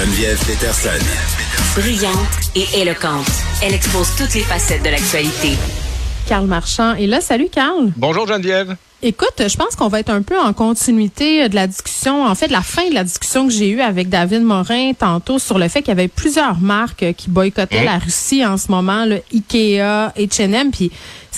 Geneviève Peterson. Brillante et éloquente, elle expose toutes les facettes de l'actualité. Carl Marchand est là. Salut, Carl. Bonjour Geneviève. Écoute, je pense qu'on va être un peu en continuité de la discussion, en fait, de la fin de la discussion que j'ai eue avec David Morin tantôt sur le fait qu'il y avait plusieurs marques qui boycottaient la Russie en ce moment, le Ikea, H&M, puis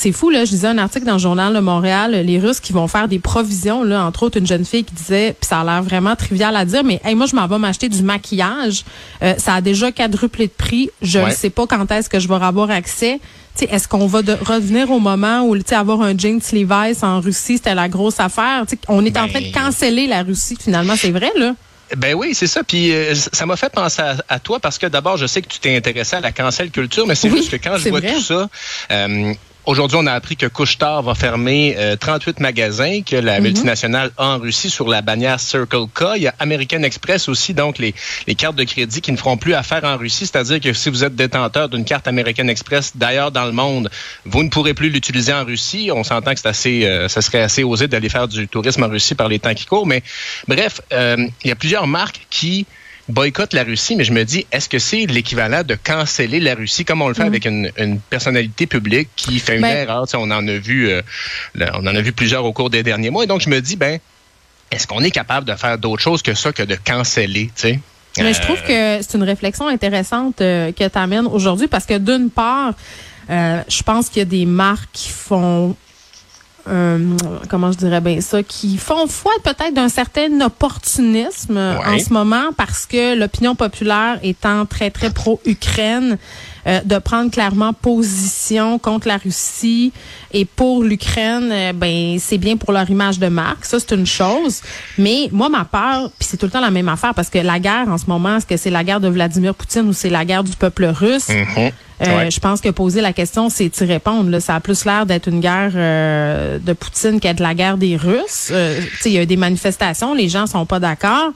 c'est fou là, je lisais un article dans le journal de Montréal, les Russes qui vont faire des provisions là, entre autres une jeune fille qui disait, puis ça a l'air vraiment trivial à dire, mais hey, moi je m'en vais m'acheter du maquillage, Euh, ça a déjà quadruplé de prix, je ne Ouais. sais pas quand est-ce que je vais avoir accès. Est-ce qu'on va de- revenir au moment où avoir un jeans Levi's en Russie, c'était la grosse affaire? On est en Ben- train de canceller la Russie, finalement, c'est vrai, là? Ben oui, c'est ça. Puis euh, ça m'a fait penser à, à toi parce que d'abord, je sais que tu t'es intéressé à la cancel culture, mais c'est Oui, juste que quand je vois vrai. tout ça, euh, Aujourd'hui, on a appris que Couchetard va fermer euh, 38 magasins que la Mhm. multinationale a en Russie sur la bannière Circle K. Il y a American Express aussi, donc les, les cartes de crédit qui ne feront plus affaire en Russie. C'est-à-dire que si vous êtes détenteur d'une carte American Express d'ailleurs dans le monde, vous ne pourrez plus l'utiliser en Russie. On s'entend que c'est assez, euh, ça serait assez osé d'aller faire du tourisme en Russie par les temps qui courent. Mais bref, euh, il y a plusieurs marques qui boycottent la Russie, mais je me dis, est-ce que c'est l'équivalent de canceller la Russie comme on le fait avec une, une personnalité publique qui fait une Ben- erreur? Tu sais, on en a vu, euh, là, on en a vu plusieurs au cours des derniers mois. Et donc, je me dis, ben, est-ce qu'on est capable de faire d'autre chose que ça, que de canceller, tu sais? Mais je Euh, trouve que c'est une réflexion intéressante euh, que tu amènes aujourd'hui parce que d'une part, euh, je pense qu'il y a des marques qui font euh, comment je dirais bien ça, qui font foi peut-être d'un certain opportunisme euh, en ce moment parce que l'opinion populaire étant très, très pro-Ukraine, euh, de prendre clairement position contre la Russie et pour l'Ukraine, euh, ben c'est bien pour leur image de marque. Ça, c'est une chose. Mais moi, ma peur, puis c'est tout le temps la même affaire parce que la guerre en ce moment, est-ce que c'est la guerre de Vladimir Poutine ou c'est la guerre du peuple russe? mhm. Euh, Ouais. Je pense que poser la question, c'est y répondre. Là. Ça a plus l'air d'être une guerre euh, de Poutine qu'être la guerre des Russes. Euh, tu sais, Il y a eu des manifestations, les gens sont pas d'accord.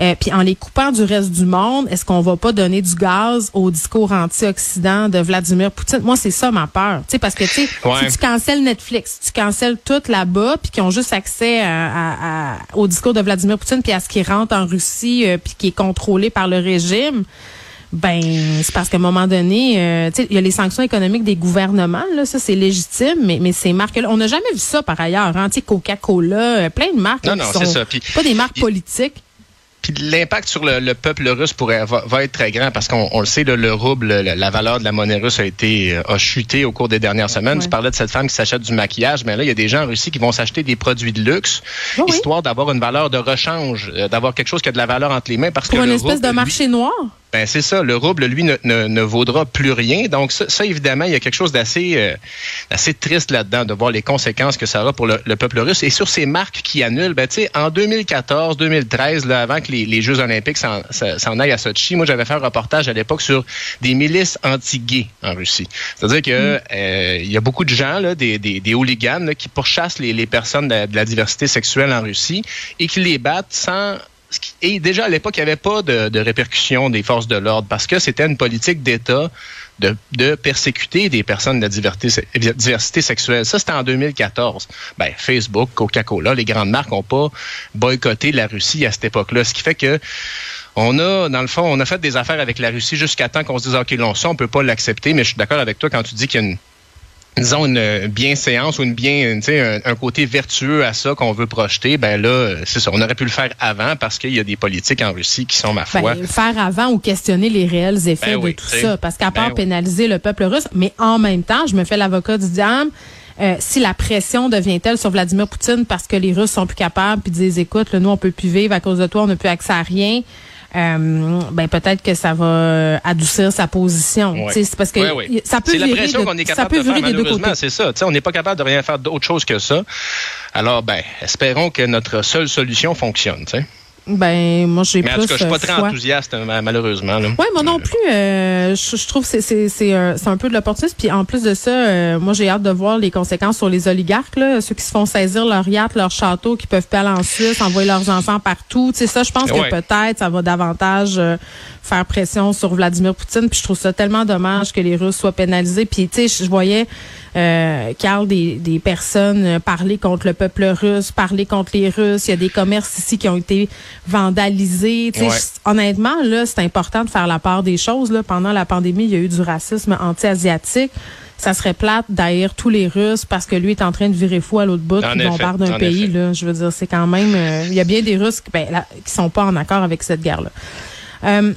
Euh, Puis en les coupant du reste du monde, est-ce qu'on va pas donner du gaz au discours anti-Occident de Vladimir Poutine? Moi, c'est ça ma peur. Tu sais, parce que tu sais, Ouais. si tu cancelles Netflix, tu cancelles tout là-bas, puis qui ont juste accès à- à- à- au discours de Vladimir Poutine, puis à ce qui rentre en Russie, euh, puis qui est contrôlé par le régime. Ben, c'est parce qu'à un moment donné, euh, tu sais, il y a les sanctions économiques des gouvernements, là, ça c'est légitime, mais, mais ces marques-là, on n'a jamais vu ça par ailleurs, hein, tu sais, Coca-Cola, euh, plein de marques. Non, là, non, c'est ça. Puis- pas des marques politiques. Puis l'impact sur le, le peuple russe pourrait va, va être très grand parce qu'on on le sait, le, le rouble, la, la valeur de la monnaie russe a été euh, a chuté au cours des dernières semaines. Ouais. Tu parlais de cette femme qui s'achète du maquillage, mais là il y a des gens en Russie qui vont s'acheter des produits de luxe Oui, oui. histoire d'avoir une valeur de rechange, d'avoir quelque chose qui a de la valeur entre les mains parce Pour que une le espèce rouble, de lui, marché noir? Ben c'est ça, le rouble, lui, ne, ne, ne vaudra plus rien. Donc, ça, ça, évidemment, il y a quelque chose d'assez euh, assez triste là-dedans, de voir les conséquences que ça aura pour le, le peuple russe. Et sur ces marques qui annulent, ben, tu sais, en 2014, 2013, là, avant que les, les Jeux olympiques s'en aillent à Sochi, moi, j'avais fait un reportage à l'époque sur des milices anti-gays en Russie. C'est-à-dire que euh, il y a beaucoup de gens, là, des, des, des hooligans, là, qui pourchassent les, les personnes de, de la diversité sexuelle en Russie et qui les battent sans Et déjà à l'époque, il n'y avait pas de, répercussions des forces de l'ordre parce que c'était une politique d'État de, persécuter des personnes de la diversité, se- diversité sexuelle. Ça, c'était en 2014. Ben, Facebook, Coca-Cola, les grandes marques n'ont pas boycotté la Russie à cette époque-là. Ce qui fait que on a, dans le fond, on a fait des affaires avec la Russie jusqu'à temps qu'on se dise, OK, non, ça, on peut pas l'accepter, mais je suis d'accord avec toi quand tu dis qu'il y a une disons une bienséance ou une bien tu sais un, un côté vertueux à ça qu'on veut projeter ben là c'est ça on aurait pu le faire avant parce qu'il y a des politiques en Russie qui sont ma foi Ben, faire avant ou questionner les réels effets Ben oui, de tout ça. Parce qu'à part Ben oui. pénaliser le peuple russe, mais en même temps, je me fais l'avocat du diable. euh, si la pression devient telle sur Vladimir Poutine parce que les Russes sont plus capables puis disent écoute, là, nous on peut plus vivre à cause de toi, on n'a plus accès à rien. Euh, ben peut-être que ça va euh, adoucir sa position. Ouais. C'est parce que Ouais, ouais. ça peut c'est la pression qu'on est ça capable peut de faire virer des deux malheureusement côtés. c'est ça on n'est pas capable de rien faire d'autre chose que ça alors ben espérons que notre seule solution fonctionne tu sais Ben, moi, j'ai Mais plus. en tout cas, je suis pas euh, très foi. enthousiaste, ma- malheureusement. là. Ouais, moi non plus. euh, je, je trouve que c'est c'est c'est un, c'est un peu de l'opportunisme. Puis en plus de ça, euh, moi j'ai hâte de voir les conséquences sur les oligarques, là, ceux qui se font saisir leur yacht, leur château, qui peuvent pas aller en Suisse, envoyer leurs enfants partout. Tu sais ça, je pense Ouais. que peut-être ça va davantage euh, faire pression sur Vladimir Poutine. Puis je trouve ça tellement dommage que les Russes soient pénalisés. Puis tu sais, je voyais euh, Carl des, des personnes euh, parler contre le peuple russe, parler contre les Russes. Il y a des commerces ici qui ont été vandalisés. Ouais. honnêtement, là, c'est important de faire la part des choses. Là. Pendant la pandémie, il y a eu du racisme anti-asiatique. Ça serait plate d'haïr tous les Russes parce que lui est en train de virer fou à l'autre bout, qui bombarde un pays. Là. Je veux dire, c'est quand même... euh, Il y a bien des Russes qui, ben, là, qui sont pas en accord avec cette guerre-là. Euh,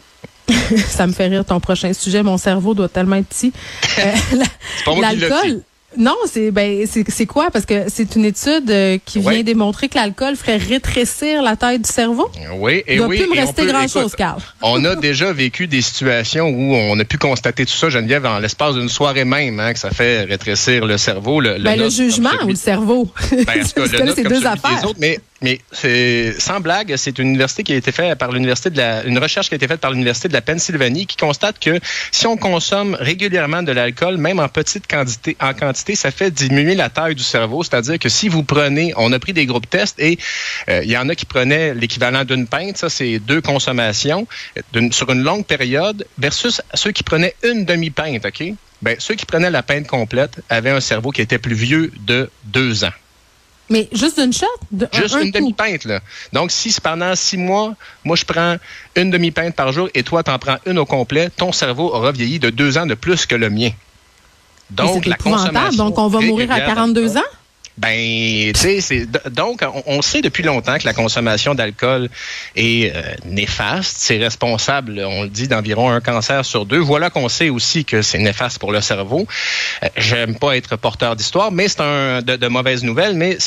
ça me fait rire ton prochain sujet. Mon cerveau doit tellement être petit. Euh, L'alcool. Non, c'est ben c'est quoi? Parce que c'est une étude euh, qui Ouais. vient démontrer que l'alcool ferait rétrécir la taille du cerveau. Oui, et Il doit oui. plus me rester peut- grand-chose, écoute, Carl. On a déjà vécu des situations où on a pu constater tout ça, Geneviève, en l'espace d'une soirée même, hein, que ça fait rétrécir le cerveau. Le, Ben, le jugement ou le cerveau? Ben, en tout cas, le c'est deux affaires. autres, mais, mais c'est sans blague, c'est une université qui a été faite par l'université de la, une recherche qui a été faite par l'université de la Pennsylvanie qui constate que si on consomme régulièrement de l'alcool, même en petite quantité, en quantité, ça fait diminuer la taille du cerveau. C'est-à-dire que si vous prenez, on a pris des groupes tests et euh, il y en a qui prenaient l'équivalent d'une pinte, ça c'est deux consommations euh, sur une longue période, versus ceux qui prenaient une demi-pinte, ok? Ben, ceux qui prenaient la pinte complète avaient un cerveau qui était plus vieux de deux ans. Mais juste une shot? De, Juste un, un une demi-pinte, là. Donc, si pendant six mois, moi, je prends une demi-pinte par jour et toi, t'en prends une au complet, ton cerveau aura vieilli de deux ans de plus que le mien. Donc, la consommation Donc, on va mourir à régulière 42 d'alcool- ans? Ben, tu sais, c'est donc on, sait depuis longtemps que la consommation d'alcool est euh, néfaste. C'est responsable, on le dit, d'environ un cancer sur deux. Voilà qu'on sait aussi que c'est néfaste pour le cerveau. Euh, J'aime pas être porteur d'histoire, mais c'est un de, de mauvaises nouvelles. Mais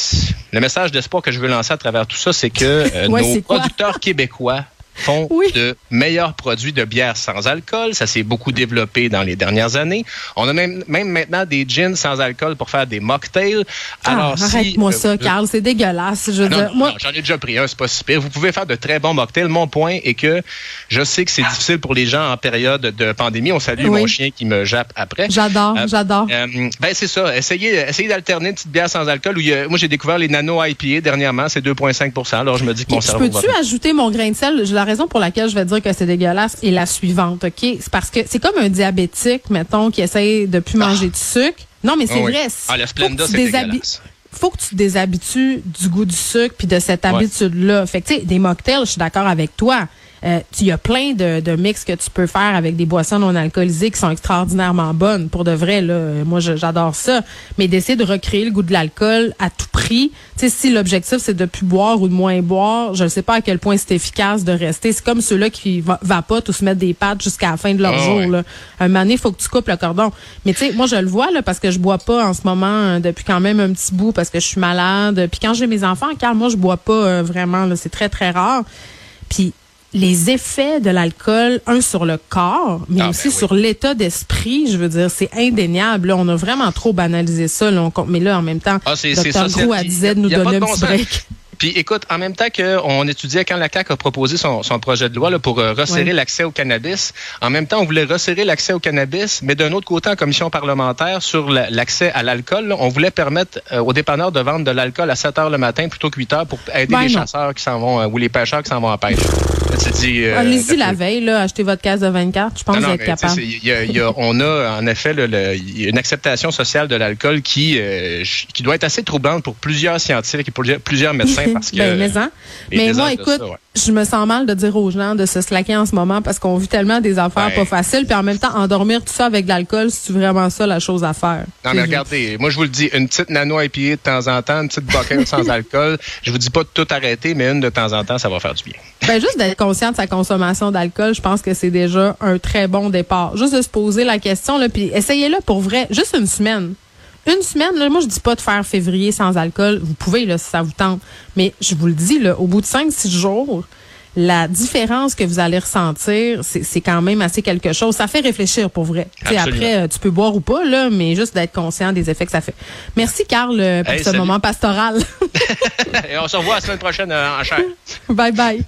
le message d'espoir que je veux lancer à travers tout ça, c'est que euh, Ouais, nos producteurs québécois font Oui. de meilleurs produits de bière sans alcool. Ça s'est beaucoup développé dans les dernières années. On a même, même maintenant des gins sans alcool pour faire des mocktails. Ah, si, arrête-moi euh, ça, Carl. C'est dégueulasse. Je veux non, dire, moi, j'en ai déjà pris un, c'est pas si pire. Vous pouvez faire de très bons mocktails. Mon point est que je sais que c'est difficile pour les gens en période de pandémie. On salue Oui. mon chien qui me jappe après. j'adore, Euh, j'adore. Euh, ben c'est ça. Essayez, essayez d'alterner une petite bière sans alcool. Où il y a- moi j'ai découvert les nano IPA dernièrement, c'est 2,5 Alors je me dis que mon Je cerveau peux-tu ajouter mon grain de sel? La raison pour laquelle je vais dire que c'est dégueulasse est la suivante, OK? C'est parce que c'est comme un diabétique, mettons, qui essaye de plus manger de sucre. Non, mais c'est Ah oui. vrai. Ah, le Faut Splenda, que tu c'est dégueulasse. faut que tu te déshabitues du goût du sucre puis de cette Ouais. habitude-là. Fait que, tu sais, des mocktails, je suis d'accord avec toi. Euh, Il y a plein de, de mix que tu peux faire avec des boissons non alcoolisées qui sont extraordinairement bonnes. Pour de vrai, là, moi, j'adore ça. Mais d'essayer de recréer le goût de l'alcool à tout prix, tu sais, si l'objectif, c'est de plus boire ou de moins boire, je ne sais pas à quel point c'est efficace de rester. C'est comme ceux-là qui va- vapotent ou se mettent des pâtes jusqu'à la fin de leur Ah jour. ouais. Là. Un moment donné, il faut que tu coupes le cordon. Mais tu sais, moi, je le vois là, parce que je bois pas en ce moment euh, depuis quand même un petit bout parce que je suis malade. Puis quand j'ai mes enfants, car moi, je bois pas euh, vraiment. là, C'est très, très rare. Puis les effets de l'alcool, un sur le corps, mais Ah, ben aussi oui. sur l'état d'esprit, je veux dire, c'est indéniable. Là, on a vraiment trop banalisé ça. Là, on compte- mais là, en même temps, Ah, Dr. Gros a- disait de nous donner un bon petit sens. break. Puis écoute, en même temps qu'on étudiait quand la CAQ a proposé son, son projet de loi là, pour euh, resserrer Ouais. l'accès au cannabis, en même temps, on voulait resserrer l'accès au cannabis, mais d'un autre côté, en commission parlementaire, sur la- l'accès à l'alcool, on voulait permettre euh, aux dépanneurs de vendre de l'alcool à 7 heures le matin plutôt que 8 heures pour aider Ben les non. chasseurs qui s'en vont euh, ou les pêcheurs qui s'en vont en pêche. Tu dis, euh, Allez-y la t'as- veille, là, achetez votre caisse de 24. Je pense non, que vous êtes capable. c'est- il y a- il y a- on a en effet le- le- il y a une acceptation sociale de l'alcool qui, euh, qui doit être assez troublante pour plusieurs scientifiques et pour plusieurs médecins parce que ben, mais, hein. mais moi, écoute, ça, ouais. je me sens mal de dire aux gens de se slacker en ce moment parce qu'on vit tellement des affaires Ouais. pas faciles. Puis en même temps, endormir tout ça avec de l'alcool, c'est vraiment ça la chose à faire. Non, mais regardez, moi, je vous le dis, une petite nano IPA de temps en temps, une petite bouquette sans alcool. Je vous dis pas de tout arrêter, mais une de temps en temps, ça va faire du bien. Ben, juste d'être conscient de sa consommation d'alcool, je pense que c'est déjà un très bon départ. Juste de se poser la question, là, puis essayez-le pour vrai, juste une semaine. Une semaine, là, moi, je dis pas de faire février sans alcool. Vous pouvez, là, si ça vous tente. Mais je vous le dis, là, au bout de 5-6 jours, la différence que vous allez ressentir, c'est quand même assez quelque chose. Ça fait réfléchir pour vrai. Après, tu peux boire ou pas, là, mais juste d'être conscient des effets que ça fait. Merci, Carl, euh, pour Hey, ce salut. moment pastoral. Et on se revoit la semaine prochaine euh, en chair. bye bye.